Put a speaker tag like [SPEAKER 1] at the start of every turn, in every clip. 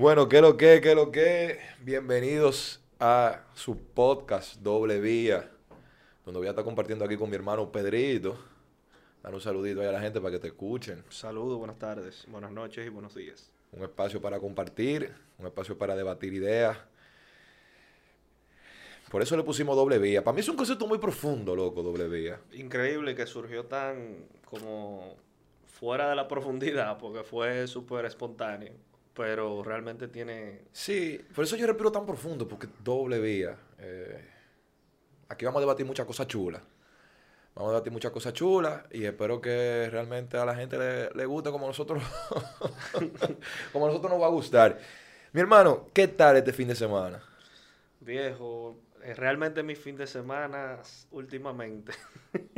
[SPEAKER 1] Bueno, ¿qué lo que, qué lo que? Bienvenidos a su podcast Doble Vía, donde voy a estar compartiendo aquí con mi hermano Pedrito. Dar un saludito ahí a la gente para que te escuchen.
[SPEAKER 2] Saludos, buenas tardes, buenas noches y buenos días.
[SPEAKER 1] Un espacio para compartir, un espacio para debatir ideas. Por eso le pusimos doble vía. Para mí es un concepto muy profundo, loco, doble vía.
[SPEAKER 2] Increíble que surgió tan como fuera de la profundidad, porque fue súper espontáneo, pero realmente tiene...
[SPEAKER 1] Sí, por eso yo respiro tan profundo, porque doble vía. Eh, aquí vamos a debatir muchas cosas chulas. Vamos a debatir muchas cosas chulas y espero que realmente a la gente le, le guste como nosotros, como a nosotros nos va a gustar. Mi hermano, ¿qué tal este fin de semana?
[SPEAKER 2] Viejo, eh, realmente mi fin de semana últimamente.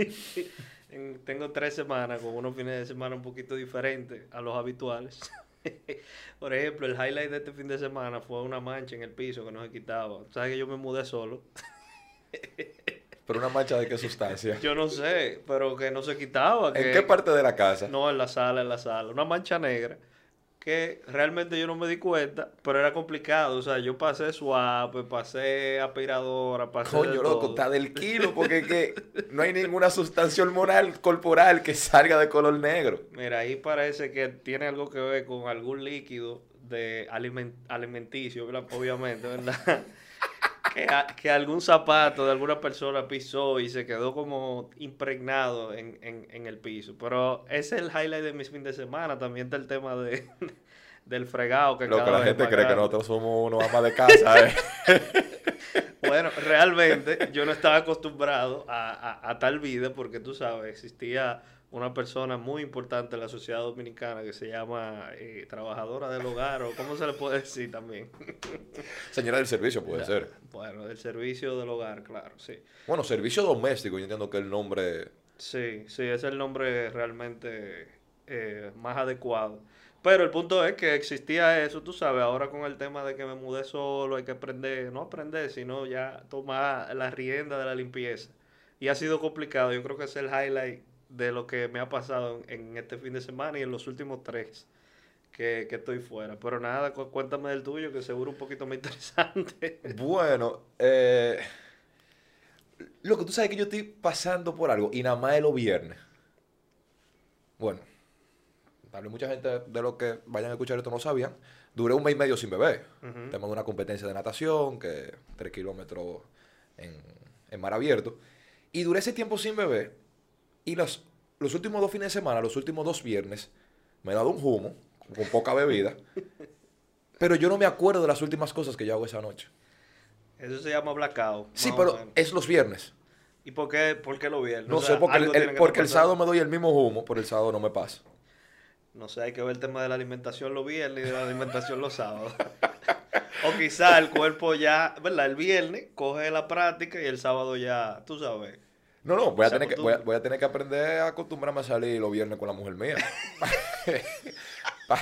[SPEAKER 2] en- tengo tres semanas con unos fines de semana un poquito diferentes a los habituales. Por ejemplo, el highlight de este fin de semana fue una mancha en el piso que no se quitaba. ¿Sabes que yo me mudé solo?
[SPEAKER 1] Pero una mancha de qué sustancia.
[SPEAKER 2] Yo no sé, pero que no se quitaba.
[SPEAKER 1] ¿En qué parte de la casa?
[SPEAKER 2] No, en la sala, en la sala. Una mancha negra que realmente yo no me di cuenta, pero era complicado. O sea, yo pasé suave, pasé aspiradora, pasé. de
[SPEAKER 1] Coño, loco,
[SPEAKER 2] todo.
[SPEAKER 1] está del kilo porque es que no hay ninguna sustancia hormonal corporal que salga de color negro.
[SPEAKER 2] Mira, ahí parece que tiene algo que ver con algún líquido de alimen- alimenticio, obviamente, ¿verdad? Que, a- que algún zapato de alguna persona pisó y se quedó como impregnado en, en, en el piso. Pero ese es el highlight de mis fin de semana. También está el tema de, del fregado que
[SPEAKER 1] Loco,
[SPEAKER 2] cada
[SPEAKER 1] la
[SPEAKER 2] vez
[SPEAKER 1] gente cree que nosotros somos unos amas de casa, ¿eh?
[SPEAKER 2] Bueno, realmente yo no estaba acostumbrado a, a, a tal vida porque tú sabes, existía una persona muy importante en la sociedad dominicana que se llama eh, trabajadora del hogar o cómo se le puede decir también.
[SPEAKER 1] Señora del servicio puede ser.
[SPEAKER 2] Bueno, del servicio del hogar, claro, sí.
[SPEAKER 1] Bueno, servicio doméstico, yo entiendo que el nombre...
[SPEAKER 2] Sí, sí, es el nombre realmente eh, más adecuado. Pero el punto es que existía eso, tú sabes, ahora con el tema de que me mudé solo, hay que aprender, no aprender, sino ya tomar la rienda de la limpieza. Y ha sido complicado, yo creo que es el highlight de lo que me ha pasado en, este fin de semana y en los últimos tres que, que estoy fuera. Pero nada, cu- cuéntame del tuyo, que seguro un poquito más interesante.
[SPEAKER 1] Bueno, eh... Loco, tú sabes que yo estoy pasando por algo y nada más es los viernes. Bueno, tal vez mucha gente de los que vayan a escuchar esto no sabían. Duré un mes y medio sin beber.
[SPEAKER 2] Ujú.
[SPEAKER 1] Tema de una competencia de natación, que tres kilómetros en, en mar abierto. Y duré ese tiempo sin beber. Y los, los últimos dos fines de semana, los últimos dos viernes, me he dado un humo, con poca bebida. pero yo no me acuerdo de las últimas cosas que yo hago esa noche.
[SPEAKER 2] Eso se llama blackout.
[SPEAKER 1] Sí, pero es los viernes.
[SPEAKER 2] ¿Y por qué, por qué lo viernes?
[SPEAKER 1] No
[SPEAKER 2] O
[SPEAKER 1] sé, porque, el, porque el sábado me doy el mismo humo, pero el sábado no me pasa.
[SPEAKER 2] No sé, hay que ver el tema de la alimentación los viernes y de la alimentación los sábados. o quizá el cuerpo ya, ¿verdad? El viernes coge la práctica y el sábado ya, tú sabes.
[SPEAKER 1] No, no, voy a, tener que, voy, a, voy a tener que aprender a acostumbrarme a salir los viernes con la mujer mía.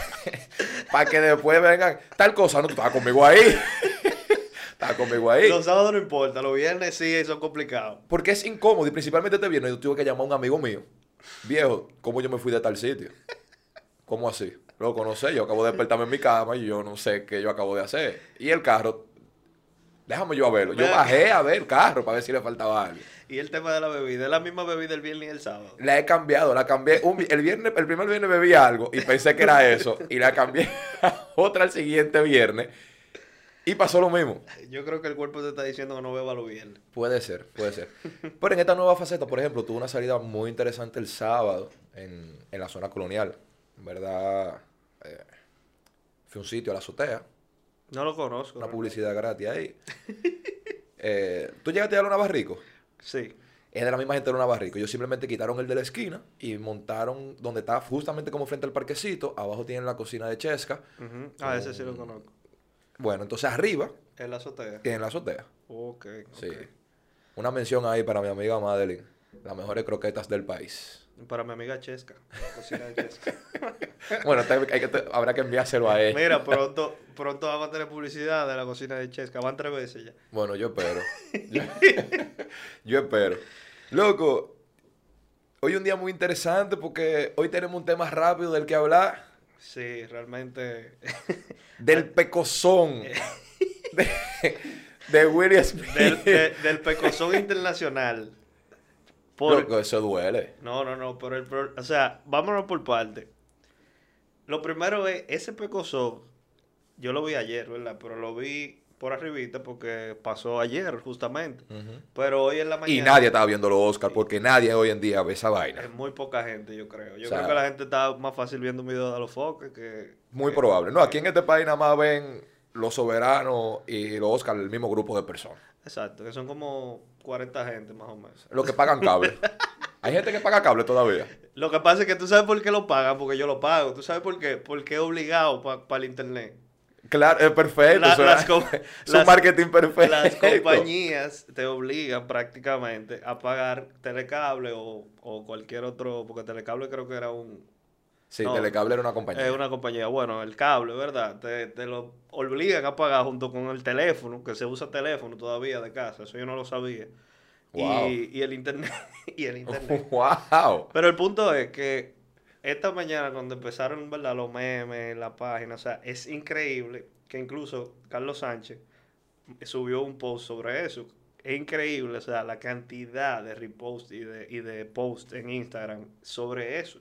[SPEAKER 1] Para que después vengan, tal cosa, no, tú estabas conmigo ahí. estabas conmigo ahí.
[SPEAKER 2] Los sábados no importa, los viernes sí son complicados.
[SPEAKER 1] Porque es incómodo y principalmente este viernes yo tuve que llamar a un amigo mío. Viejo, ¿cómo yo me fui de tal sitio? ¿Cómo así? Loco, no sé, yo acabo de despertarme en mi cama y yo no sé qué yo acabo de hacer. Y el carro, déjame yo a verlo. Yo bajé a ver el carro para ver si le faltaba algo.
[SPEAKER 2] Y el tema de la bebida, es la misma bebida el viernes y el sábado.
[SPEAKER 1] La he cambiado, la cambié. un el, viernes, el primer viernes bebí algo y pensé que era eso. Y la cambié a otra el siguiente viernes. Y pasó lo mismo.
[SPEAKER 2] Yo creo que el cuerpo te está diciendo que no beba los viernes.
[SPEAKER 1] Puede ser, puede ser. Pero en esta nueva faceta, por ejemplo, tuve una salida muy interesante el sábado en, en la zona colonial. En verdad, eh, fue un sitio a la azotea,
[SPEAKER 2] No lo conozco.
[SPEAKER 1] una publicidad gratis ahí. Eh, ¿Tú llegaste a Lona Barrico?
[SPEAKER 2] Sí.
[SPEAKER 1] Es de la misma gente de Lona Barrico. Ellos simplemente quitaron el de la esquina y montaron donde está justamente como frente al parquecito. Abajo tienen la cocina de Chesca.
[SPEAKER 2] Ah, ese sí lo conozco.
[SPEAKER 1] Bueno, entonces arriba
[SPEAKER 2] En la azotea.
[SPEAKER 1] tienen la azotea.
[SPEAKER 2] Ok,
[SPEAKER 1] Sí. Una mención ahí para mi amiga Madeline. Las mejores croquetas del país.
[SPEAKER 2] Para mi amiga Chesca, la cocina de Chesca.
[SPEAKER 1] Bueno, te- hay que te- habrá que enviárselo a él.
[SPEAKER 2] Mira, pronto, pronto vamos a tener publicidad de la cocina de Chesca. Van tres veces ya.
[SPEAKER 1] Bueno, yo espero. Yo, yo espero. Loco, hoy un día muy interesante porque hoy tenemos un tema rápido del que hablar.
[SPEAKER 2] Sí, realmente.
[SPEAKER 1] Del pecozón. de, de Will Smith.
[SPEAKER 2] del, de- del pecozón internacional. Por-
[SPEAKER 1] Loco, eso duele.
[SPEAKER 2] No, no, no, pero el pro- o sea, vámonos por parte. Lo primero es, ese pecozón, yo lo vi ayer, ¿verdad? Pero lo vi por arribita porque pasó ayer, justamente. Pero hoy en la mañana...
[SPEAKER 1] Y nadie estaba viendo los Oscars porque nadie hoy en día ve esa vaina.
[SPEAKER 2] Es muy poca gente, yo creo. Yo
[SPEAKER 1] O sea,
[SPEAKER 2] creo que la gente está más fácil viendo un video de los foques que...
[SPEAKER 1] Muy
[SPEAKER 2] que-
[SPEAKER 1] probable. No, aquí en este país nada más ven los soberanos y los Oscars el mismo grupo de personas.
[SPEAKER 2] Exacto, que son como 40 gente más o menos.
[SPEAKER 1] Los que pagan cable. Hay gente que paga cable todavía.
[SPEAKER 2] Lo que pasa es que tú sabes por qué lo pagan, porque yo lo pago. ¿Tú sabes por qué? Porque es obligado para el internet.
[SPEAKER 1] Claro, es perfecto.
[SPEAKER 2] La- las
[SPEAKER 1] es- un marketing perfecto.
[SPEAKER 2] Las compañías te obligan prácticamente a pagar telecable o, o cualquier otro, porque telecable creo que era un,
[SPEAKER 1] Sí,
[SPEAKER 2] No.
[SPEAKER 1] Telecable era una compañía.
[SPEAKER 2] es una compañía, bueno, el cable, ¿verdad? Te, te lo obligan a pagar junto con el teléfono, que se usa teléfono todavía de casa, eso yo no lo sabía.
[SPEAKER 1] Wow.
[SPEAKER 2] Y, y el internet, y el internet.
[SPEAKER 1] ¡Wow!
[SPEAKER 2] Pero el punto es que esta mañana cuando empezaron, ¿verdad? Los memes, la página, o sea, es increíble que incluso Carlos Sánchez subió un post sobre eso. Es increíble, o sea, la cantidad de reposts y de, y de posts en Instagram sobre eso.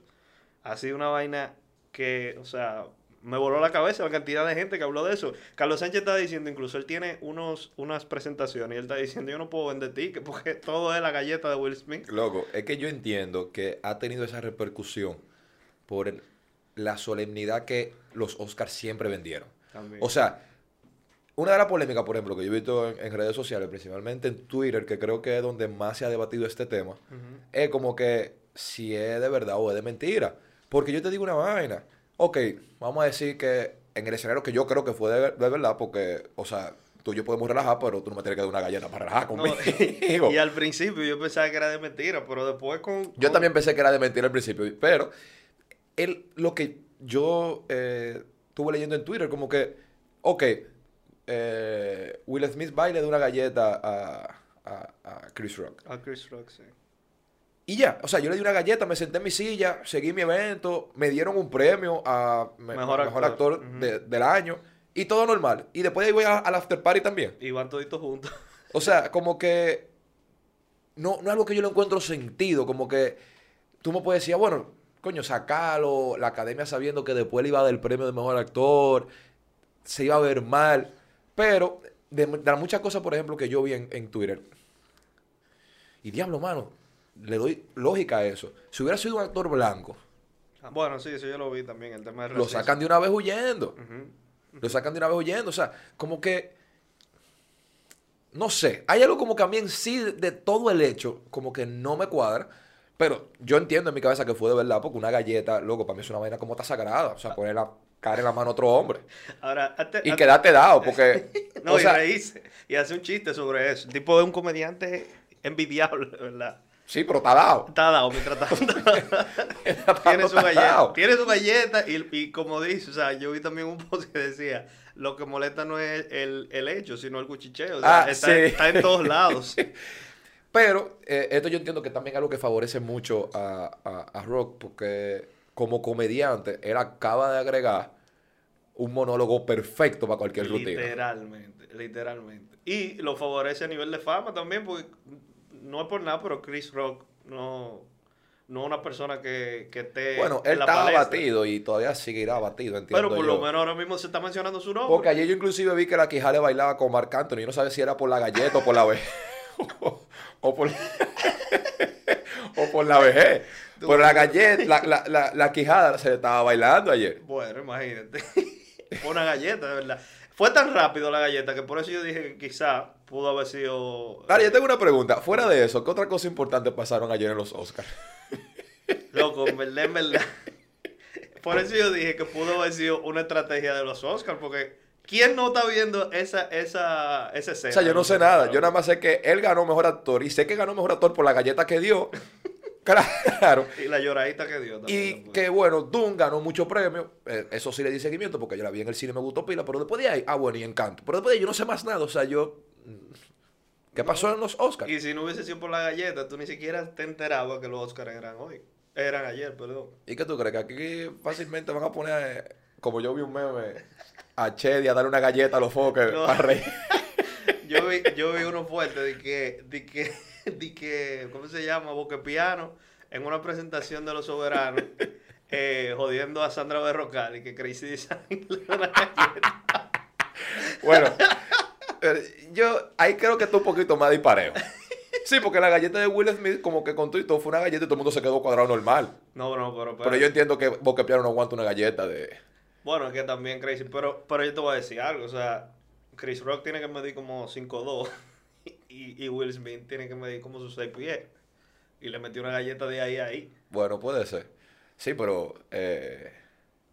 [SPEAKER 2] Ha sido una vaina que, o sea, me voló la cabeza la cantidad de gente que habló de eso. Carlos Sánchez está diciendo, incluso él tiene unos, unas presentaciones y él está diciendo, yo no puedo vender tickets porque todo es la galleta de Will Smith.
[SPEAKER 1] Loco, es que yo entiendo que ha tenido esa repercusión por el- la solemnidad que los Oscars siempre vendieron.
[SPEAKER 2] También.
[SPEAKER 1] O sea, una de las polémicas, por ejemplo, que yo he visto en, en redes sociales, principalmente en Twitter, que creo que es donde más se ha debatido este tema, es como que si es de verdad o es de mentira. Porque yo te digo una vaina. Ok, vamos a decir que en el escenario que yo creo que fue de, de verdad, porque, o sea, tú y yo podemos relajar, pero tú no me tienes que dar una galleta para relajar
[SPEAKER 2] No,
[SPEAKER 1] conmigo.
[SPEAKER 2] y al principio yo pensaba que era de mentira, pero después con...
[SPEAKER 1] Yo también pensé que era de mentira al principio, pero él, lo que yo eh, estuve leyendo en Twitter, como que, ok, eh, Will Smith baile de una galleta a, a- a Chris Rock.
[SPEAKER 2] A Chris Rock, sí.
[SPEAKER 1] Y ya, o sea, yo le di una galleta, me senté en mi silla, seguí mi evento, me dieron un premio a me-
[SPEAKER 2] Mejor actor.
[SPEAKER 1] actor,
[SPEAKER 2] Ujú.
[SPEAKER 1] de- del año y todo normal. Y después de ahí voy al after party también.
[SPEAKER 2] Y van toditos juntos.
[SPEAKER 1] O sea, como que no, no es algo que yo le encuentro sentido, como que tú me puedes decir, ah, bueno, coño, sacalo, la academia sabiendo que después le iba a dar el premio de mejor actor, se iba a ver mal, pero de, de las muchas cosas, por ejemplo, que yo vi en, en Twitter, y diablo, mano, le doy lógica a eso. Si hubiera sido un actor blanco,
[SPEAKER 2] Bueno, sí, eso yo lo vi también, el tema de
[SPEAKER 1] lo sacan de una vez huyendo.
[SPEAKER 2] Ujú.
[SPEAKER 1] Lo sacan de una vez huyendo. O sea, como que. No sé. Hay algo como que a mí en sí, de, de todo el hecho, como que no me cuadra. Pero yo entiendo en mi cabeza que fue de verdad, porque una galleta, loco, para mí es una vaina como está sagrada. O sea, poner la cara en la mano a otro hombre.
[SPEAKER 2] Ahora,
[SPEAKER 1] Y quedarte dado, porque.
[SPEAKER 2] No,
[SPEAKER 1] o
[SPEAKER 2] y
[SPEAKER 1] sea,
[SPEAKER 2] reírse. Y hace un chiste sobre eso. El tipo es un comediante envidiable, ¿verdad?
[SPEAKER 1] Sí, pero está dado.
[SPEAKER 2] Está dado mientras tanto. Tiene su galleta. Tiene su galleta y, y como dice, o sea, yo vi también un post que decía, lo que molesta no es el, el hecho, sino el cuchicheo. O sea,
[SPEAKER 1] Ah,
[SPEAKER 2] está,
[SPEAKER 1] sí.
[SPEAKER 2] está en todos lados.
[SPEAKER 1] Pero eh, esto yo entiendo que también es algo que favorece mucho a, a- a Rock, porque como comediante, él acaba de agregar un monólogo perfecto para cualquier rutina.
[SPEAKER 2] Literalmente, literalmente. Y lo favorece a nivel de fama también, porque no es por nada, pero Chris Rock no, no una persona que, que esté
[SPEAKER 1] Bueno,
[SPEAKER 2] en
[SPEAKER 1] él estaba abatido y todavía seguirá abatido, entiendo
[SPEAKER 2] Pero por
[SPEAKER 1] yo.
[SPEAKER 2] lo menos ahora mismo se está mencionando su nombre.
[SPEAKER 1] Porque ayer yo inclusive vi que la Quijale bailaba con Marc Anthony. Yo no sabía si era por la galleta o por la vejez. o por... o por la vejez. Por la galleta, la, la, la, la Quijada se le estaba bailando ayer.
[SPEAKER 2] Bueno, imagínate. Fue una galleta, de verdad. Fue tan rápido la galleta que por eso yo dije que quizá pudo haber sido...
[SPEAKER 1] Ahora, yo tengo una pregunta. Fuera de eso, ¿qué otra cosa importante pasaron ayer en los Oscars?
[SPEAKER 2] Loco, en verdad, en verdad. Por eso yo dije que pudo haber sido una estrategia de los Oscars, porque ¿quién no está viendo esa, esa, esa escena?
[SPEAKER 1] O sea, yo no sé nada. Yo nada más sé que él ganó mejor actor y sé que ganó mejor actor por la galleta que dio. Claro.
[SPEAKER 2] Y la lloradita que dio también.
[SPEAKER 1] Y
[SPEAKER 2] pues.
[SPEAKER 1] que bueno, Doom ganó muchos premios. Eh, eso sí le di seguimiento porque yo la vi en el cine, me gustó pila. Pero después de ahí, ah, bueno, y Encanto. Pero después de ahí yo no sé más nada. O sea, yo. ¿Qué pasó en los Oscars?
[SPEAKER 2] Y si no hubiese sido por la galleta, tú ni siquiera te enterabas que los Oscars eran hoy. Eran ayer, perdón.
[SPEAKER 1] ¿Y qué tú crees? Que aquí fácilmente van a poner, eh, como yo vi un meme, a Chedi a darle una galleta a los
[SPEAKER 2] No.
[SPEAKER 1] para reír.
[SPEAKER 2] Yo vi, yo vi uno fuerte de que, de que, de que, ¿cómo se llama? Boquepiano, en una presentación de los soberanos, eh, jodiendo a Sandra Berrocal y que Crazy Design le una galleta.
[SPEAKER 1] Bueno, yo ahí creo que está un poquito más disparejo. Sí, porque la galleta de Will Smith, como que con todo y todo, fue una galleta y todo el mundo se quedó cuadrado normal.
[SPEAKER 2] No, no, pero,
[SPEAKER 1] Pero yo entiendo que Boca Piano no aguanta una galleta de.
[SPEAKER 2] Bueno, es que también Crazy, pero, pero yo te voy a decir algo, o sea, Chris Rock tiene que medir como 5'2 y, y Will Smith tiene que medir como sus 6 pies. Y le metió una galleta de ahí a ahí.
[SPEAKER 1] Bueno, puede ser. Sí, pero. Eh,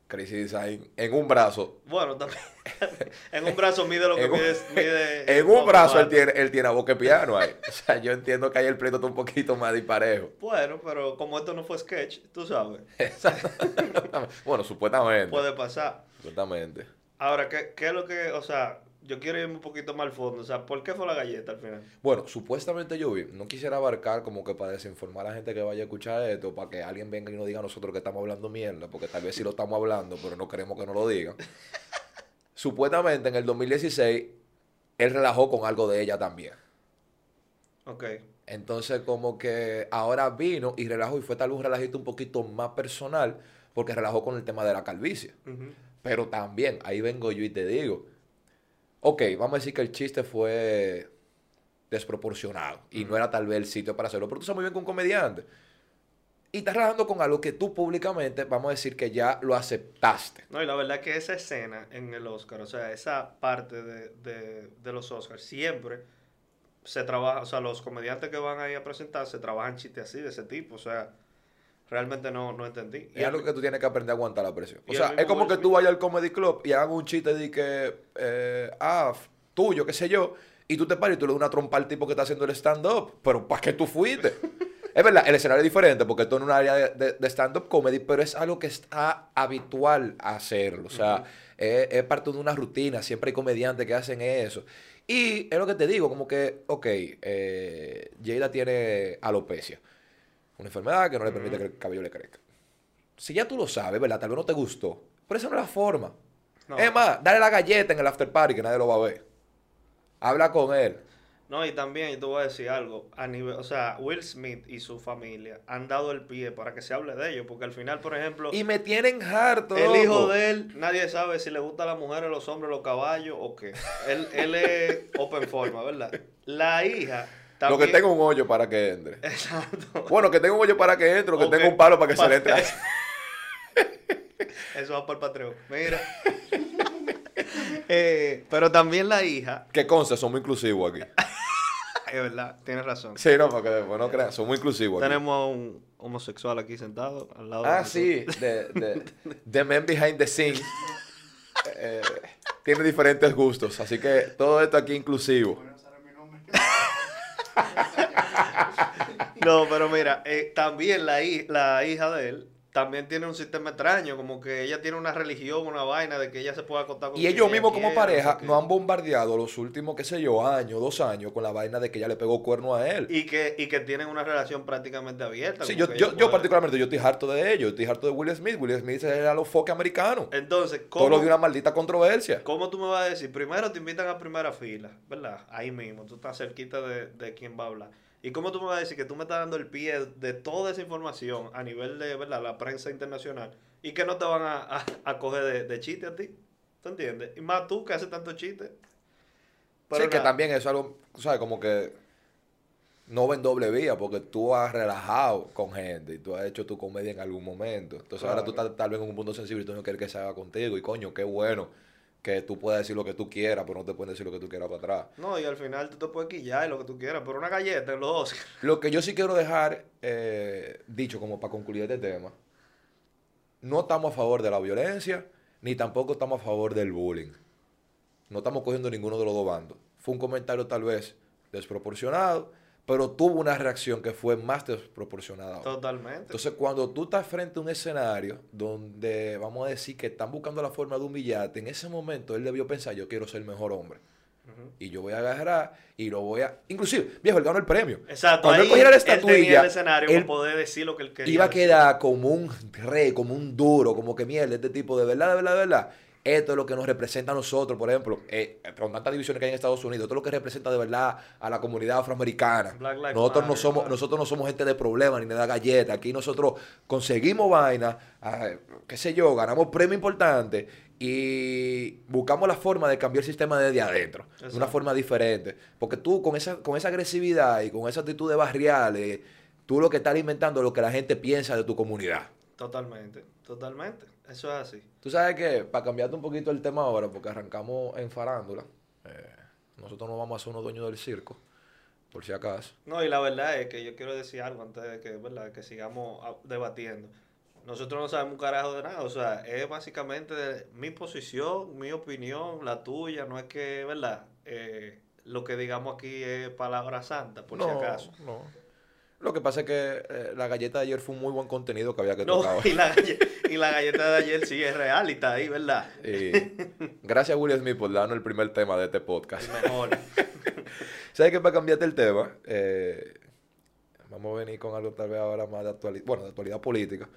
[SPEAKER 1] Crazy Design en un brazo.
[SPEAKER 2] Bueno, también. en un brazo mide lo que mide. mide
[SPEAKER 1] en un brazo él tiene, él tiene a Boca Piano ahí. O sea, yo entiendo que ahí el pleito está un poquito más disparejo.
[SPEAKER 2] Bueno, pero como esto no fue sketch, tú sabes,
[SPEAKER 1] bueno, supuestamente.
[SPEAKER 2] puede pasar.
[SPEAKER 1] Supuestamente.
[SPEAKER 2] Ahora, ¿qué, ¿qué es lo que, o sea, yo quiero irme un poquito más al fondo, o sea, ¿por qué fue la galleta al final?
[SPEAKER 1] Bueno, supuestamente yo vi, no quisiera abarcar como que para desinformar a la gente que vaya a escuchar esto, para que alguien venga y nos diga a nosotros que estamos hablando mierda, porque tal vez sí lo estamos hablando, pero no queremos que nos lo digan. supuestamente en el 2016, él relajó con algo de ella también.
[SPEAKER 2] Ok.
[SPEAKER 1] Entonces como que ahora vino y relajó y fue tal vez un relajito un poquito más personal, porque relajó con el tema de la calvicie. Pero también, ahí vengo yo y te digo, ok, vamos a decir que el chiste fue desproporcionado y no era tal vez el sitio para hacerlo, pero tú sabes muy bien que un comediante. Y estás relajando con algo que tú públicamente, vamos a decir que ya lo aceptaste.
[SPEAKER 2] No, y la verdad que esa escena en el Oscar, o sea, esa parte de, de, de los Oscars, siempre se trabaja, o sea, los comediantes que van ahí a presentarse trabajan chistes así, de ese tipo, o sea, realmente no, no entendí.
[SPEAKER 1] Y es algo que tú tienes que aprender a aguantar la presión.
[SPEAKER 2] y
[SPEAKER 1] O sea, es como
[SPEAKER 2] Will
[SPEAKER 1] que
[SPEAKER 2] Smith.
[SPEAKER 1] tú vayas al comedy club y hagan un chiste de que, eh, ah, tuyo, qué sé yo, y tú te paras y tú le das una trompa al tipo que está haciendo el stand-up. Pero ¿para qué tú fuiste? es verdad, el escenario es diferente porque esto es un área de, de- de stand-up comedy, pero es algo que está habitual a hacerlo. O sea, es, es parte de una rutina. Siempre hay comediantes que hacen eso. Y es lo que te digo, como que, ok, eh, Jada tiene alopecia. Una enfermedad que no le permite que el cabello le crezca. Si ya tú lo sabes, ¿verdad? Tal vez no te gustó. Pero esa no es la forma.
[SPEAKER 2] No.
[SPEAKER 1] Es más, dale la galleta en el after party que nadie lo va a ver. Habla con él.
[SPEAKER 2] No, y también yo te voy a decir algo, a nivel, o sea, Will Smith y su familia han dado el pie para que se hable de ellos, porque al final, por ejemplo,
[SPEAKER 1] Y me tienen harto.
[SPEAKER 2] el hijo
[SPEAKER 1] loco.
[SPEAKER 2] de él, nadie sabe si le gusta a las mujeres, los hombres, los caballos o qué. Él, él es open forma, ¿verdad? La hija
[SPEAKER 1] Lo que tenga un hoyo para que entre.
[SPEAKER 2] Exacto.
[SPEAKER 1] Bueno, que tenga un hoyo para que entre, o que
[SPEAKER 2] O
[SPEAKER 1] tenga un palo para que se le entre.
[SPEAKER 2] Eso va por el Patreon. Mira. Eh, pero también la hija,
[SPEAKER 1] que conste, somos inclusivos aquí.
[SPEAKER 2] es verdad, tienes razón.
[SPEAKER 1] Sí, no, porque después no crean, somos inclusivos aquí.
[SPEAKER 2] Tenemos a un homosexual aquí sentado al lado de
[SPEAKER 1] Ah,
[SPEAKER 2] nosotros.
[SPEAKER 1] sí, de, de, The Man Behind the Scenes. Eh, tiene diferentes gustos, así que todo esto aquí inclusivo.
[SPEAKER 2] No, pero mira, eh, también la, hi- la hija de él también tiene un sistema extraño, como que ella tiene una religión, una vaina de que ella se puede acostar con
[SPEAKER 1] Y
[SPEAKER 2] quien
[SPEAKER 1] ellos mismos como pareja
[SPEAKER 2] no
[SPEAKER 1] han bombardeado los últimos, qué sé yo, años, dos años, con la vaina de que ella le pegó cuerno a él.
[SPEAKER 2] Y que, y que tienen una relación prácticamente abierta.
[SPEAKER 1] Sí, yo, yo, yo particularmente, yo estoy harto de ellos, estoy harto de Will Smith. Will Smith era los foques americanos.
[SPEAKER 2] Entonces,
[SPEAKER 1] Todo lo
[SPEAKER 2] ¿cómo,
[SPEAKER 1] de una maldita controversia.
[SPEAKER 2] ¿cómo tú me vas a decir? Primero te invitan a primera fila, ¿verdad? Ahí mismo, tú estás cerquita de, de quién va a hablar. ¿Y cómo tú me vas a decir que tú me estás dando el pie de toda esa información a nivel de, ¿verdad? La prensa internacional y que no te van a, a, a coger de, de chiste a ti? ¿Tú entiendes? Y más tú que haces tanto chiste. Pero
[SPEAKER 1] sí, que también eso es algo, ¿sabes? Como que no va en doble vía, porque tú has relajado con gente y tú has hecho tu comedia en algún momento. Entonces ahora tú estás tal vez en un punto sensible y tú no quieres que se haga contigo. Y coño, qué bueno que tú puedas decir lo que tú quieras, pero no te pueden decir lo que tú quieras para atrás.
[SPEAKER 2] No, y al final tú te puedes quillar y lo que tú quieras, pero una galleta en los dos.
[SPEAKER 1] Lo que yo sí quiero dejar eh, dicho como para concluir este tema, no estamos a favor de la violencia, ni tampoco estamos a favor del bullying. No estamos cogiendo ninguno de los dos bandos. Fue un comentario tal vez desproporcionado, pero tuvo una reacción que fue más desproporcionada.
[SPEAKER 2] Totalmente.
[SPEAKER 1] Entonces, cuando tú estás frente a un escenario donde vamos a decir que están buscando la forma de humillarte, en ese momento él debió pensar, yo quiero ser el mejor hombre. Y yo voy a agarrar y lo voy a... Inclusive, viejo, él ganó el premio.
[SPEAKER 2] Exacto.
[SPEAKER 1] Cuando
[SPEAKER 2] ahí
[SPEAKER 1] él cogiera la
[SPEAKER 2] él tenía
[SPEAKER 1] estatuilla,
[SPEAKER 2] el escenario
[SPEAKER 1] él
[SPEAKER 2] para poder decir lo que él quería.
[SPEAKER 1] iba a
[SPEAKER 2] decir.
[SPEAKER 1] quedar como un rey, como un duro, como que mierda, este tipo de verdad, de verdad, de verdad. Esto es lo que nos representa a nosotros, por ejemplo, eh, con tantas divisiones que hay en Estados Unidos, esto es lo que representa de verdad a la comunidad afroamericana.
[SPEAKER 2] Black
[SPEAKER 1] Nosotros no somos, nosotros no somos gente de problemas ni de galletas. Aquí nosotros conseguimos vaina, ah, qué sé yo, ganamos premio importante y buscamos la forma de cambiar el sistema desde adentro, de una forma diferente. Porque tú con esa, con esa agresividad y con esa actitud de barriales, tú lo que estás alimentando es lo que la gente piensa de tu comunidad.
[SPEAKER 2] Totalmente, totalmente. Eso es así.
[SPEAKER 1] Tú sabes que, para cambiarte un poquito el tema ahora, porque arrancamos en farándula, eh, nosotros no vamos a ser unos dueños del circo, por si acaso.
[SPEAKER 2] No, y la verdad es que yo quiero decir algo antes de que, ¿verdad? que sigamos debatiendo. Nosotros no sabemos un carajo de nada, o sea, es básicamente de mi posición, mi opinión, la tuya, no es que, ¿verdad? Eh, lo que digamos aquí es palabra santa, por si
[SPEAKER 1] No,
[SPEAKER 2] acaso.
[SPEAKER 1] no. Lo que pasa es que eh, la galleta de ayer fue un muy buen contenido que había que
[SPEAKER 2] No,
[SPEAKER 1] tocar.
[SPEAKER 2] y la, y la galleta de ayer sí es real y está ahí, ¿verdad?
[SPEAKER 1] Y gracias a Will Smith por darnos el primer tema de este podcast.
[SPEAKER 2] El mejor.
[SPEAKER 1] ¿Sabes qué? Para cambiarte el tema, eh, vamos a venir con algo tal vez ahora más de actualidad, bueno, de actualidad política,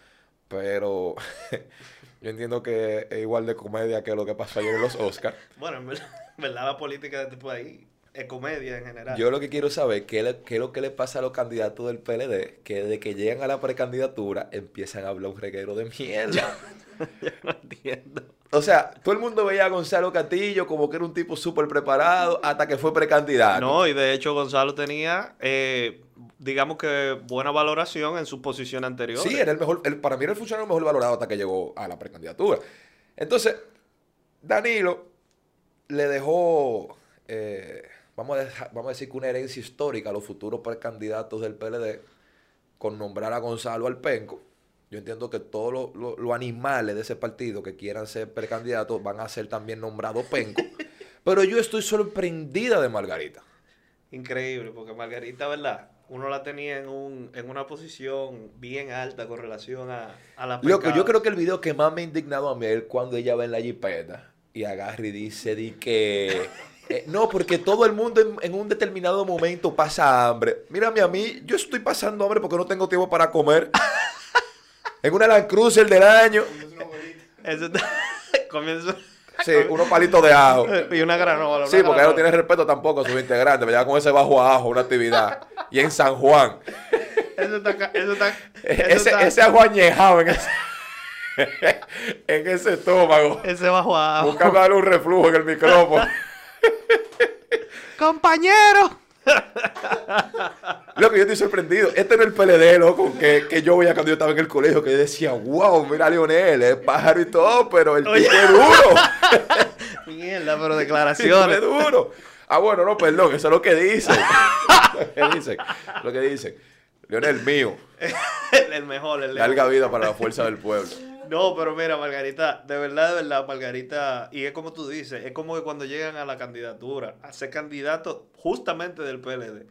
[SPEAKER 1] pero yo entiendo que es igual de comedia que lo que pasó ayer en los Oscars.
[SPEAKER 2] bueno, en verdad, en verdad la política de este país es comedia en general.
[SPEAKER 1] Yo lo que quiero saber qué, le- qué es lo que le pasa a los candidatos del PLD, que desde que llegan a la precandidatura empiezan a hablar un reguero de mierda.
[SPEAKER 2] no entiendo.
[SPEAKER 1] O sea, todo el mundo veía a Gonzalo Castillo como que era un tipo súper preparado hasta que fue precandidato.
[SPEAKER 2] No, y de hecho Gonzalo tenía, eh, digamos que buena valoración en su posición anterior.
[SPEAKER 1] Sí, era el mejor, el- para mí era el funcionario mejor valorado hasta que llegó a la precandidatura. Entonces, Danilo le dejó, eh, vamos, a dejar- vamos a decir que una herencia histórica a los futuros precandidatos del PLD con nombrar a Gonzalo al penco. Yo entiendo que todos los los animales de ese partido que quieran ser precandidatos van a ser también nombrados penco. Pero yo estoy sorprendida de Margarita.
[SPEAKER 2] Increíble, porque Margarita, ¿verdad? Uno la tenía en, un, en una posición bien alta con relación a, a la
[SPEAKER 1] Loco, yo creo que el video que más me ha indignado a mí es cuando ella va en la jipeta y agarra y dice di que... eh, no, porque todo el mundo en, en un determinado momento pasa hambre. Mírame a mí, yo estoy pasando hambre porque no tengo tiempo para comer. en una Land Cruiser del año.
[SPEAKER 2] Eso está- comienzo...
[SPEAKER 1] Sí, unos palitos de ajo.
[SPEAKER 2] y una granola.
[SPEAKER 1] Sí,
[SPEAKER 2] una
[SPEAKER 1] porque ella no
[SPEAKER 2] granola.
[SPEAKER 1] tiene respeto tampoco a sus integrantes. Me lleva con ese bajo a ajo, una actividad. Y en San Juan.
[SPEAKER 2] Eso está... Eso está, eso
[SPEAKER 1] Ese,
[SPEAKER 2] está-
[SPEAKER 1] ese ajo añejado en ese, en ese estómago.
[SPEAKER 2] ese bajo abajo.
[SPEAKER 1] Buscando darle un reflujo en el micrófono.
[SPEAKER 2] ¡Compañero!
[SPEAKER 1] Loco, yo estoy sorprendido. Este no es el PLD, loco, que, que yo veía cuando yo estaba en el colegio, que yo decía, wow, mira a Lionel, es pájaro y todo, pero el
[SPEAKER 2] Oye.
[SPEAKER 1] tipo es duro.
[SPEAKER 2] Mierda, pero
[SPEAKER 1] El tipo
[SPEAKER 2] declaraciones.
[SPEAKER 1] es duro. Ah, bueno, no, perdón, eso es lo que dicen. lo que dicen, lo que dicen. Lionel, mío,
[SPEAKER 2] el, el mejor, el
[SPEAKER 1] larga vida para la fuerza del pueblo.
[SPEAKER 2] No, pero mira, Margarita, de verdad, de verdad, Margarita, y es como tú dices, es como que cuando llegan a la candidatura, a ser candidato justamente del PLD.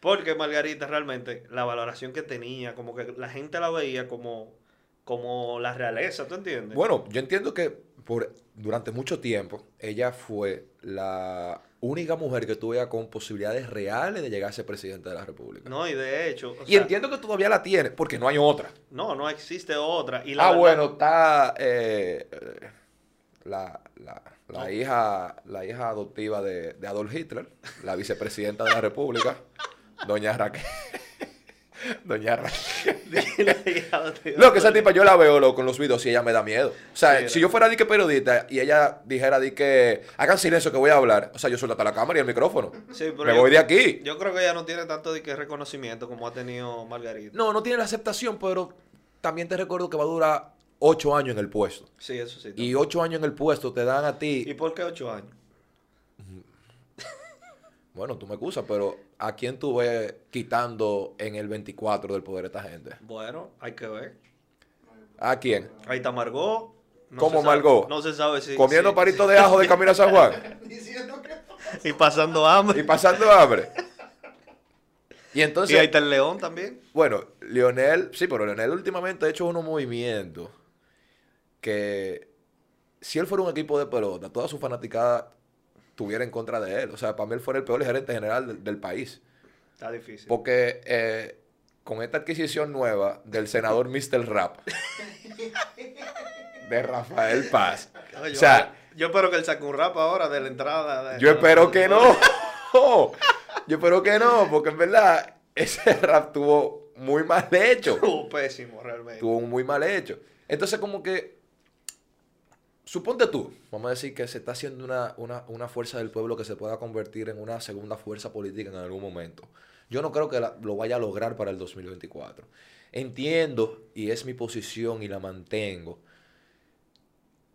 [SPEAKER 2] Porque Margarita realmente, la valoración que tenía, como que la gente la veía como, como la realeza, ¿tú entiendes?
[SPEAKER 1] Bueno, yo entiendo que por, durante mucho tiempo ella fue la única mujer que tuve con posibilidades reales de llegar a ser presidente de la República.
[SPEAKER 2] No, y de hecho, o
[SPEAKER 1] y
[SPEAKER 2] sea,
[SPEAKER 1] entiendo que todavía la tiene, porque no hay otra.
[SPEAKER 2] no, no existe otra. Y la
[SPEAKER 1] Ah,
[SPEAKER 2] verdad-
[SPEAKER 1] bueno, está eh, la, la- la
[SPEAKER 2] No.
[SPEAKER 1] hija, la hija adoptiva de, de Adolf Hitler, la vicepresidenta de la República, doña Raquel. Doña Raquel. Lo que esa tipa yo la veo loco en los videos y ella me da miedo. O sea,
[SPEAKER 2] Sí,
[SPEAKER 1] si yo fuera di que periodista y ella dijera di que hagan silencio que voy a hablar, o sea, yo suelto la cámara y el micrófono.
[SPEAKER 2] Sí, pero
[SPEAKER 1] me
[SPEAKER 2] yo-
[SPEAKER 1] voy de aquí.
[SPEAKER 2] Yo creo que ella no tiene tanto de que reconocimiento como ha tenido Margarita.
[SPEAKER 1] No, no tiene la aceptación, pero también te recuerdo que va a durar ocho años en el puesto.
[SPEAKER 2] Sí, eso sí.
[SPEAKER 1] Y ocho años en el puesto te dan a ti.
[SPEAKER 2] ¿Y por qué ocho años?
[SPEAKER 1] Bueno, tú me excusas, pero ¿a quién tú ves quitando en el 24 del poder esta gente?
[SPEAKER 2] Bueno, hay que ver.
[SPEAKER 1] ¿A quién?
[SPEAKER 2] Ahí está Margot. No
[SPEAKER 1] ¿Cómo Margot?
[SPEAKER 2] No se sabe si.
[SPEAKER 1] Comiendo
[SPEAKER 2] si-
[SPEAKER 1] palitos de ajo de camino a San Juan
[SPEAKER 2] Y pasando hambre.
[SPEAKER 1] y pasando hambre. Y
[SPEAKER 2] Y,
[SPEAKER 1] entonces,
[SPEAKER 2] ahí está el león también.
[SPEAKER 1] bueno, Lionel, sí, pero Lionel últimamente ha hecho unos movimientos que si él fuera un equipo de pelota, toda su fanaticada estuviera en contra de él. O sea, para mí él fuera el peor gerente general del, del país.
[SPEAKER 2] Está difícil.
[SPEAKER 1] Porque eh, con esta adquisición nueva del senador Mr. Rap, de Rafael Paz, o sea,
[SPEAKER 2] yo espero que él saque un rap ahora de la entrada. de-
[SPEAKER 1] yo espero que no. Yo espero que no, porque en verdad ese rap tuvo muy mal hecho.
[SPEAKER 2] Estuvo pésimo, realmente.
[SPEAKER 1] Tuvo un muy mal hecho. Entonces, como que, suponte tú, vamos a decir que se está haciendo una, una, una fuerza del pueblo que se pueda convertir en una segunda fuerza política en algún momento. Yo no creo que la- lo vaya a lograr para el 2024. Entiendo, y es mi posición y la mantengo,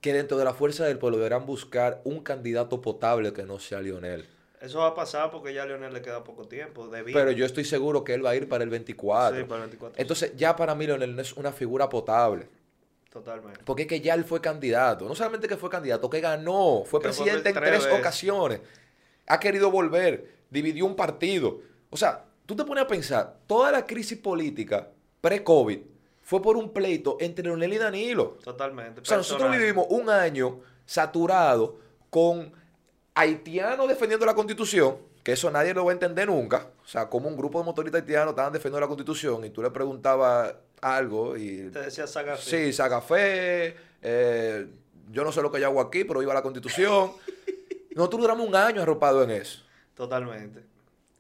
[SPEAKER 1] que dentro de la fuerza del pueblo deberán buscar un candidato potable que no sea Lionel.
[SPEAKER 2] Eso va a pasar porque ya a Leonel le queda poco tiempo. De vida.
[SPEAKER 1] Pero yo estoy seguro que él va a ir para el 24.
[SPEAKER 2] Sí, para el 24.
[SPEAKER 1] Entonces, ya para mí Lionel no es una figura potable.
[SPEAKER 2] Totalmente.
[SPEAKER 1] Porque es que ya él fue candidato. No solamente que fue candidato, que ganó. Fue presidente en
[SPEAKER 2] tres veces.
[SPEAKER 1] ocasiones. Ha querido volver. Dividió un partido. O sea, tú te pones a pensar, toda la crisis política pre-COVID fue por un pleito entre Leonel y Danilo.
[SPEAKER 2] Totalmente.
[SPEAKER 1] O sea, nosotros vivimos un año saturado con haitianos defendiendo la constitución, que eso nadie lo va a entender nunca. O sea, como un grupo de motoristas haitianos estaban defendiendo la constitución y tú le preguntabas algo y
[SPEAKER 2] Te decía saga
[SPEAKER 1] Sí, Sagafé, eh, yo no sé lo que yo hago aquí, pero iba a la constitución. Nosotros duramos un año arropado en eso.
[SPEAKER 2] Totalmente.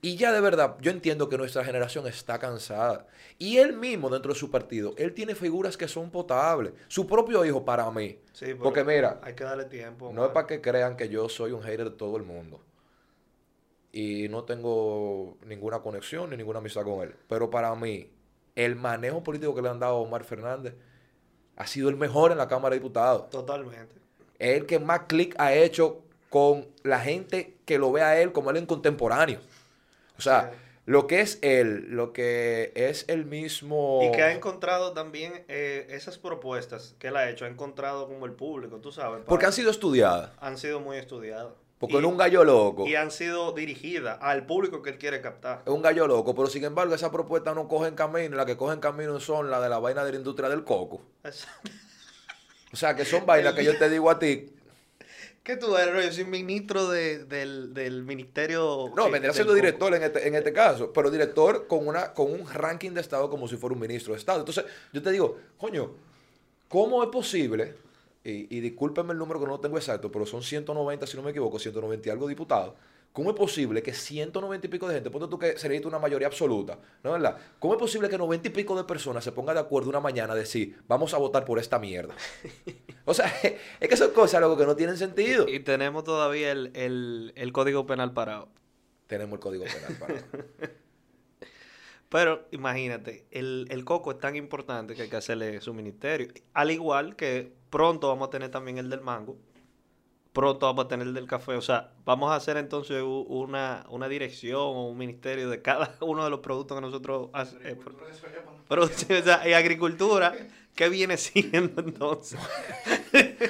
[SPEAKER 1] Y ya de verdad, yo entiendo que nuestra generación está cansada. Y él mismo, dentro de su partido, él tiene figuras que son potables. Su propio hijo, para mí.
[SPEAKER 2] Sí,
[SPEAKER 1] Porque mira,
[SPEAKER 2] Hay que darle tiempo.
[SPEAKER 1] no es para que crean que yo soy un hater de todo el mundo. Y no tengo ninguna conexión ni ninguna amistad con él. Pero para mí, el manejo político que le han dado a Omar Fernández ha sido el mejor en la Cámara de Diputados.
[SPEAKER 2] Totalmente.
[SPEAKER 1] Es el que más clic ha hecho con la gente que lo ve a él como él en contemporáneo. O sea,
[SPEAKER 2] Sí.
[SPEAKER 1] lo que es él, lo que es el mismo...
[SPEAKER 2] Y que ha encontrado también eh, esas propuestas que él ha hecho, ha encontrado como el público, tú sabes.
[SPEAKER 1] Porque han sido estudiadas.
[SPEAKER 2] han sido muy estudiadas.
[SPEAKER 1] Porque
[SPEAKER 2] y,
[SPEAKER 1] es un gallo loco.
[SPEAKER 2] y han sido dirigidas al público que él quiere captar.
[SPEAKER 1] Es un gallo loco, pero sin embargo esas propuestas no cogen camino, las que cogen camino son las de la vaina de la industria del coco. O sea, que son vainas que yo te digo a ti,
[SPEAKER 2] ¿Qué tú eres? Yo soy ministro de- del, del ministerio.
[SPEAKER 1] no, vendría siendo director en este, en este caso, pero director con, una, con un ranking de Estado como si fuera un ministro de Estado. Entonces, yo te digo, coño, ¿cómo es posible? Y, y discúlpenme el número que no lo tengo exacto, pero son 190, si no me equivoco, 190 y algo diputados. ¿Cómo es posible que 190 y pico de gente, ponte tú que se necesita una mayoría absoluta, ¿no es verdad? ¿Cómo es posible que 90 y pico de personas se pongan de acuerdo una mañana a decir, vamos a votar por esta mierda? O sea, es que son cosas loco, que no tienen sentido.
[SPEAKER 2] Y tenemos todavía el, el, el código penal parado.
[SPEAKER 1] Tenemos el código penal para.
[SPEAKER 2] Pero imagínate, el, el coco es tan importante que hay que hacerle su ministerio. Al igual que pronto vamos a tener también el del mango. Pronto vamos a tener el del café. O sea, vamos a hacer entonces una, una dirección o un ministerio de cada uno de los productos que nosotros hacemos. Producción, o sea, y agricultura, ¿qué viene siendo entonces?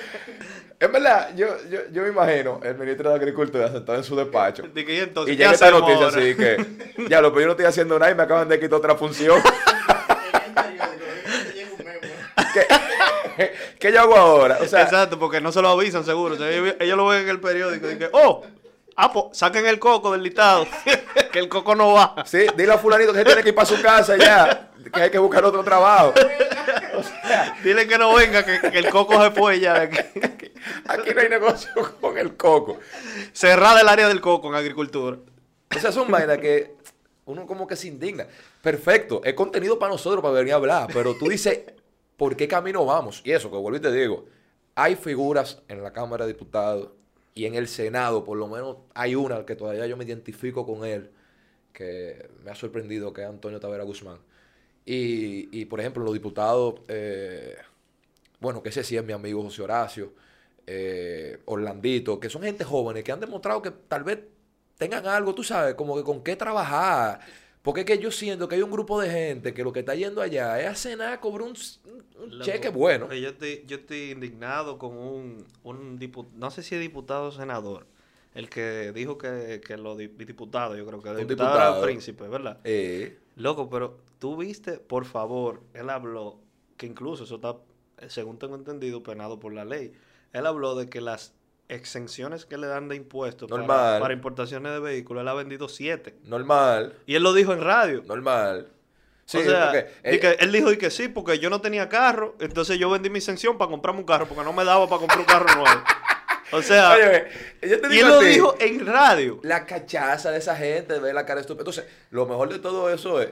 [SPEAKER 1] En verdad, yo, yo, yo me imagino el ministro de Agricultura sentado en su despacho.
[SPEAKER 2] De que, ¿y entonces,
[SPEAKER 1] Y
[SPEAKER 2] ¿qué
[SPEAKER 1] llega esta
[SPEAKER 2] hacemos
[SPEAKER 1] noticia
[SPEAKER 2] ahora?
[SPEAKER 1] así que, ya lo, pero yo no estoy haciendo nada y me acaban de quitar otra función. ¿Qué, yo hago ahora? O sea,
[SPEAKER 2] Exacto, porque no se lo avisan seguro. O sea, ellos, ellos lo ven en el periódico y que, oh, ah, pues, saquen el coco del listado, que el coco no va.
[SPEAKER 1] sí, dile a fulanito que se tiene que ir para su casa ya, que hay que buscar otro trabajo.
[SPEAKER 2] Dile que no venga, que, que el coco se fue ya. aquí.
[SPEAKER 1] Aquí no hay negocio con el coco.
[SPEAKER 2] Cerrada el área del coco en agricultura.
[SPEAKER 1] O sea, son vainas que uno como que se indigna. Perfecto, es contenido para nosotros, para venir a hablar, pero tú dices, ¿por qué camino vamos? Y eso, que vuelvo y te digo, hay figuras en la Cámara de Diputados y en el Senado, por lo menos hay una que todavía yo me identifico con él, que me ha sorprendido, que es Antonio Tavera Guzmán. Y, y, por ejemplo, los diputados, eh, bueno, que ese sí es mi amigo José Horacio, eh, Orlandito, que son gente jóvenes que han demostrado que tal vez tengan algo, tú sabes, como que con qué trabajar. Porque es que yo siento que hay un grupo de gente que lo que está yendo allá es a cenar, cobrar un, un
[SPEAKER 2] Loco,
[SPEAKER 1] cheque bueno.
[SPEAKER 2] Yo estoy, yo estoy indignado con un, un diputado, no sé si es diputado o senador, el que dijo que, que los di- diputados, yo creo que los
[SPEAKER 1] Un
[SPEAKER 2] diputados eran
[SPEAKER 1] diputado.
[SPEAKER 2] príncipes, ¿verdad?
[SPEAKER 1] Eh,
[SPEAKER 2] Loco, pero tú viste, por favor, él habló, que incluso eso está, según tengo entendido, penado por la ley. Él habló de que las exenciones que le dan de impuestos para, para importaciones de vehículos, él ha vendido siete.
[SPEAKER 1] Normal,
[SPEAKER 2] Y él lo dijo en radio.
[SPEAKER 1] normal. Sí,
[SPEAKER 2] o sea,
[SPEAKER 1] porque
[SPEAKER 2] que él dijo y que sí, porque yo no tenía carro, entonces yo vendí mi exención para comprarme un carro, porque no me daba para comprar un carro nuevo. O sea,
[SPEAKER 1] Óyeme, yo te
[SPEAKER 2] y él lo dijo en radio.
[SPEAKER 1] La cachaza de esa gente, de ver la cara estúpida. Entonces, lo mejor de todo eso es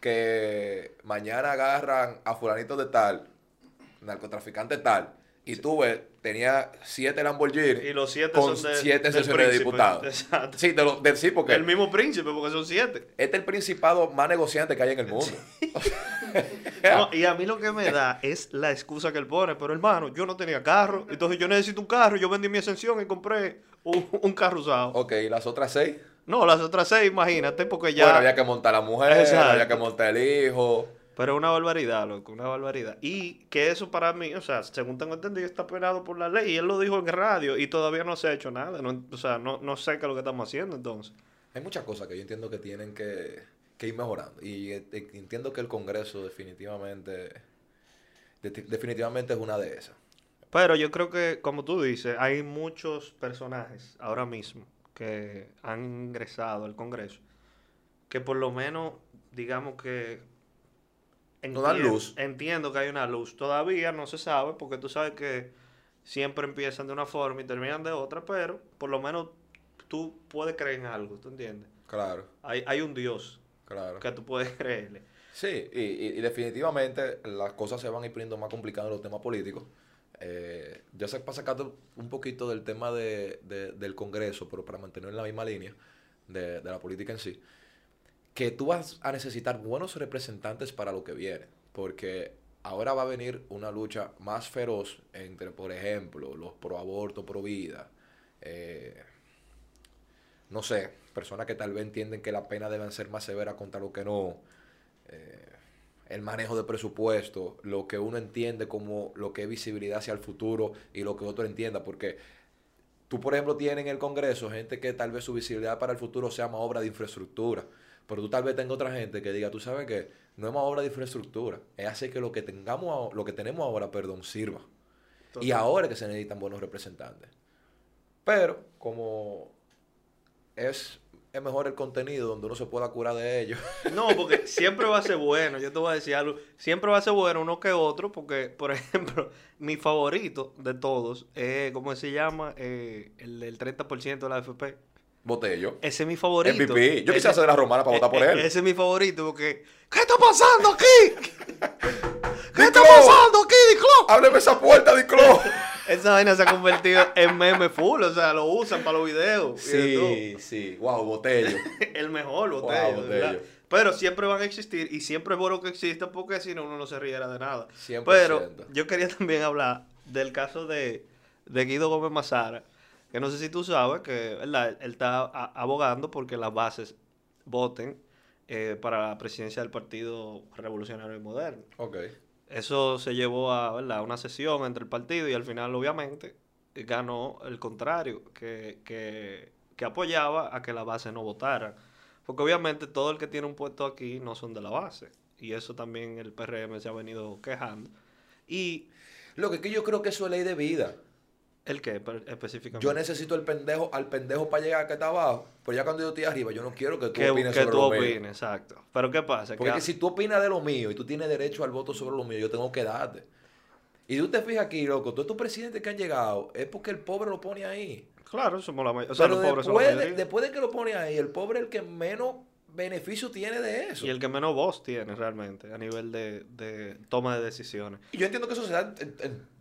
[SPEAKER 1] que mañana agarran a fulanito de tal, narcotraficante tal, y tú ves, tenía siete Lamborghini
[SPEAKER 2] Y los siete
[SPEAKER 1] con
[SPEAKER 2] son de-
[SPEAKER 1] siete
[SPEAKER 2] del
[SPEAKER 1] sesiones de
[SPEAKER 2] príncipe.
[SPEAKER 1] diputados.
[SPEAKER 2] Exacto.
[SPEAKER 1] Sí, de lo- del sí, porque
[SPEAKER 2] El mismo príncipe, porque son siete.
[SPEAKER 1] este es el principado más negociante que hay en el mundo.
[SPEAKER 2] No, y a mí lo que me da es la excusa que él pone, pero hermano, yo no tenía carro, entonces yo necesito un carro, yo vendí mi exención y compré un, un carro usado.
[SPEAKER 1] ok, las otras seis.
[SPEAKER 2] No, las otras seis, imagínate, porque ya...
[SPEAKER 1] Bueno, había que montar a la mujer,
[SPEAKER 2] Exacto.
[SPEAKER 1] había que montar el hijo.
[SPEAKER 2] Pero una barbaridad, loco, una barbaridad. Y que eso para mí, o sea, según tengo entendido, está penado por la ley. Y él lo dijo en radio y todavía no se ha hecho nada. No, o sea, no, no sé qué es lo que estamos haciendo entonces.
[SPEAKER 1] Hay muchas cosas que yo entiendo que tienen que, que ir mejorando. Y eh, eh, entiendo que el Congreso definitivamente, de- definitivamente es una de esas.
[SPEAKER 2] Pero yo creo que, como tú dices, hay muchos personajes ahora mismo que han ingresado al Congreso que por lo menos, digamos que...
[SPEAKER 1] No dan
[SPEAKER 2] entien-
[SPEAKER 1] luz.
[SPEAKER 2] Entiendo que hay una luz. Todavía no se sabe porque tú sabes que siempre empiezan de una forma y terminan de otra, pero por lo menos tú puedes creer en algo, ¿tú entiendes?
[SPEAKER 1] Claro,
[SPEAKER 2] Hay, hay un Dios
[SPEAKER 1] claro.
[SPEAKER 2] que tú puedes creerle.
[SPEAKER 1] Sí, y, y- y definitivamente las cosas se van a ir poniendo más complicadas en los temas políticos. Eh, ya sé para sacar un poquito del tema de, de- del Congreso, pero para mantener en la misma línea de, de la política en sí, que tú vas a necesitar buenos representantes para lo que viene, porque ahora va a venir una lucha más feroz entre, por ejemplo, los pro aborto, pro vida, eh, no sé, personas que tal vez entienden que la pena deben ser más severa contra lo que no, eh, el manejo de presupuesto, lo que uno entiende como lo que es visibilidad hacia el futuro y lo que otro entienda, porque tú, por ejemplo, tienes en el Congreso gente que tal vez su visibilidad para el futuro sea más obra de infraestructura, pero tú tal vez tengas otra gente que diga, tú sabes que no es más obra de infraestructura, es hacer que lo que tengamos, lo que tenemos ahora, perdón, sirva. Y ahora es que se necesitan buenos representantes. Pero como es, es mejor el contenido donde uno se pueda curar de ellos.
[SPEAKER 2] No, porque siempre va a ser bueno, yo te voy a decir algo, siempre va a ser bueno uno que otro, porque, por ejemplo, mi favorito de todos es, ¿cómo se llama? Eh, el del 30% de la AFP.
[SPEAKER 1] Botello.
[SPEAKER 2] Ese es mi favorito.
[SPEAKER 1] MVP. Yo ser de la romana para votar por
[SPEAKER 2] eh,
[SPEAKER 1] él.
[SPEAKER 2] Ese es mi favorito, porque, ¿qué está pasando aquí? ¿Qué está pasando aquí, Diclo?
[SPEAKER 1] ¡Ábreme esa puerta, Diclo!
[SPEAKER 2] Esa vaina se ha convertido en meme full, o sea, lo usan para los videos.
[SPEAKER 1] sí, sí. Wow, Botello.
[SPEAKER 2] el mejor
[SPEAKER 1] Wow,
[SPEAKER 2] botello.
[SPEAKER 1] Botello.
[SPEAKER 2] Pero siempre van a existir y siempre es bueno que existan porque si no uno no se riera de nada.
[SPEAKER 1] 100%.
[SPEAKER 2] Pero yo quería también hablar del caso de, de Guido Gómez Mazara, que no sé si tú sabes que ¿verdad? él está abogando porque las bases voten eh, para la presidencia del Partido Revolucionario y Moderno.
[SPEAKER 1] Ok.
[SPEAKER 2] Eso se llevó a ¿verdad? una sesión entre el partido y al final, obviamente, ganó el contrario, que, que, que apoyaba a que la base no votara. Porque obviamente todo el que tiene un puesto aquí no son de la base. Y eso también el PRM se ha venido quejando. Y
[SPEAKER 1] Lo que es que yo creo que eso es ley de vida.
[SPEAKER 2] El que específicamente.
[SPEAKER 1] Yo necesito el pendejo, al pendejo para llegar que está abajo. Pero ya cuando yo estoy arriba, yo no quiero que tú
[SPEAKER 2] que,
[SPEAKER 1] opines
[SPEAKER 2] que
[SPEAKER 1] sobre
[SPEAKER 2] tú
[SPEAKER 1] lo mío.
[SPEAKER 2] opines, exacto. Pero ¿qué pasa?
[SPEAKER 1] Porque
[SPEAKER 2] Que-
[SPEAKER 1] que si tú opinas de lo mío y tú tienes derecho al voto sobre lo mío, yo tengo que darte. Y tú te fijas aquí, loco, todos estos presidentes que han llegado es porque el pobre lo pone ahí.
[SPEAKER 2] Claro, somos la mayoría. O sea,
[SPEAKER 1] Pero
[SPEAKER 2] los pobres son la
[SPEAKER 1] después de,
[SPEAKER 2] mayoría.
[SPEAKER 1] después de que lo pone ahí, el pobre es el que menos beneficio tiene de eso.
[SPEAKER 2] Y el que menos voz tiene realmente a nivel de, de toma de decisiones.
[SPEAKER 1] Y yo entiendo que eso se da en, en-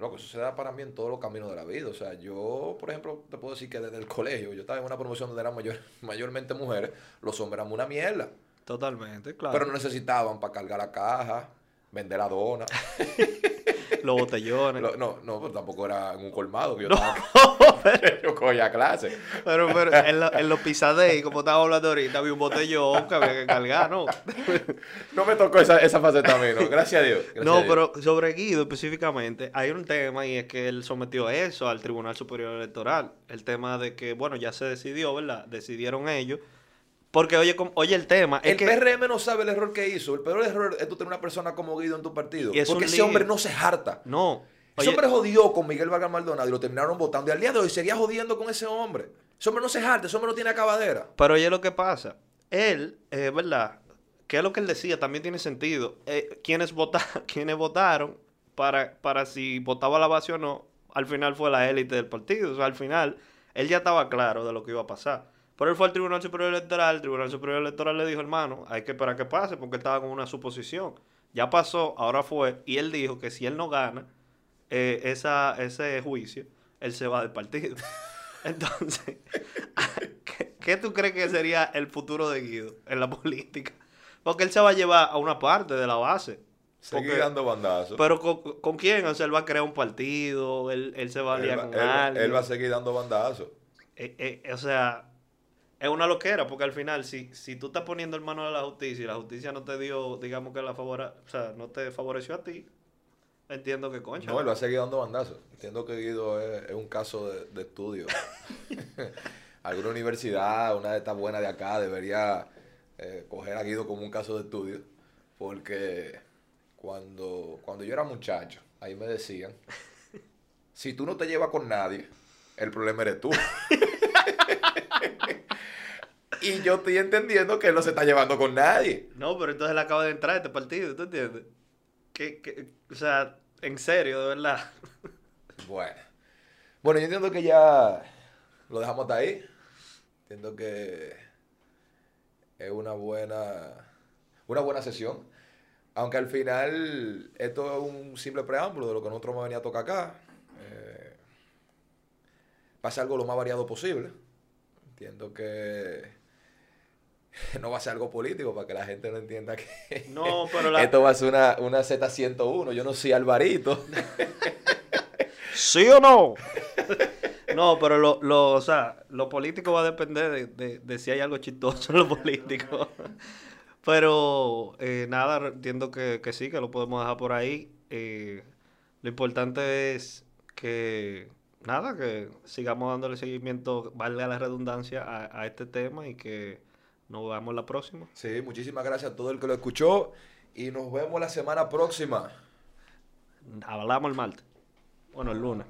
[SPEAKER 1] loco, eso se da para mí en todos los caminos de la vida. O sea, yo, por ejemplo, te puedo decir que desde el colegio, yo estaba en una promoción donde eran mayor- mayormente mujeres, los hombres eran una mierda.
[SPEAKER 2] Totalmente, claro.
[SPEAKER 1] Pero no necesitaban para cargar la caja, vender la dona.
[SPEAKER 2] Los botellones.
[SPEAKER 1] Lo- no, no, pero tampoco era en un colmado que yo estaba. yo cogía clase.
[SPEAKER 2] Pero, pero en, lo- en los pisadei, como estaba hablando ahorita, había un botellón que había que cargar, ¿no?
[SPEAKER 1] No me tocó esa, esa faceta a mí, ¿no? Gracias a Dios. gracias a
[SPEAKER 2] No,
[SPEAKER 1] Dios.
[SPEAKER 2] pero sobre Guido específicamente, hay un tema y es que él sometió eso al Tribunal Superior Electoral. El tema de que, bueno, ya se decidió, ¿verdad? Decidieron ellos. Porque, oye, oye el tema, es
[SPEAKER 1] El
[SPEAKER 2] que...
[SPEAKER 1] PRM no sabe el error que hizo. El peor error es tú tener una persona como Guido en tu partido.
[SPEAKER 2] Y es
[SPEAKER 1] Porque ese hombre no se harta.
[SPEAKER 2] No,
[SPEAKER 1] ese hombre jodió con Miguel Vargas Maldonado y lo terminaron votando. Y al día de hoy seguía jodiendo con ese hombre. Ese hombre no se jarte, ese hombre no tiene acabadera.
[SPEAKER 2] Pero oye lo que pasa. Él, es verdad, que es lo que él decía, también tiene sentido. Eh, quienes, votaron, quienes votaron para, para si votaba la base o no, al final fue la élite del partido. O sea, al final, él ya estaba claro de lo que iba a pasar. Pero él fue al Tribunal Superior Electoral, el Tribunal Superior Electoral le dijo, hermano, hay que esperar que pase porque él estaba con una suposición. Ya pasó, ahora fue, y él dijo que si él no gana eh, esa, ese juicio, él se va del partido. Entonces, ¿qué, ¿qué, tú crees que sería el futuro de Guido en la política? Porque él se va a llevar a una parte de la base.
[SPEAKER 1] Seguir dando bandazos.
[SPEAKER 2] Pero ¿con, quién? O sea, él va a crear un partido, él, él se va a liar con alguien.
[SPEAKER 1] Él va a seguir dando bandazos.
[SPEAKER 2] Eh, eh, o sea, es una loquera, porque al final, si, si tú estás poniendo el mano de la justicia y la justicia no te dio, digamos que la favora, o sea, no te favoreció a ti, entiendo que concha.
[SPEAKER 1] No, él va a seguir dando bandazos. Entiendo que Guido es, un caso de, estudio. Alguna universidad, una de estas buenas de acá, debería eh, coger a Guido como un caso de estudio, porque cuando, cuando yo era muchacho, ahí me decían, si tú no te llevas con nadie, el problema eres tú. y yo estoy entendiendo que él no se está llevando con nadie.
[SPEAKER 2] No, pero entonces él acaba de entrar a este partido, ¿tú entiendes? Que, o sea, en serio, de verdad.
[SPEAKER 1] bueno. Bueno, yo entiendo que ya lo dejamos hasta ahí. Entiendo que es una buena, una buena sesión. Aunque al final esto es un simple preámbulo de lo que nosotros hemos venido a tocar acá. Eh, va algo lo más variado posible. Entiendo que no va a ser algo político para que la gente no entienda que
[SPEAKER 2] no, pero
[SPEAKER 1] esto va a ser una, una Z101. Yo no soy Alvarito.
[SPEAKER 2] ¿Sí o no? No, pero lo, lo, o sea, lo político va a depender de, de, si hay algo chistoso en lo político. Pero eh, nada, entiendo que, que, sí, que lo podemos dejar por ahí. Eh, lo importante es que, nada, que sigamos dándole seguimiento, valga la redundancia, a, a este tema y que nos vemos la próxima.
[SPEAKER 1] Sí, muchísimas gracias a todo el que lo escuchó y nos vemos la semana próxima.
[SPEAKER 2] Hablamos el martes. Bueno, el lunes.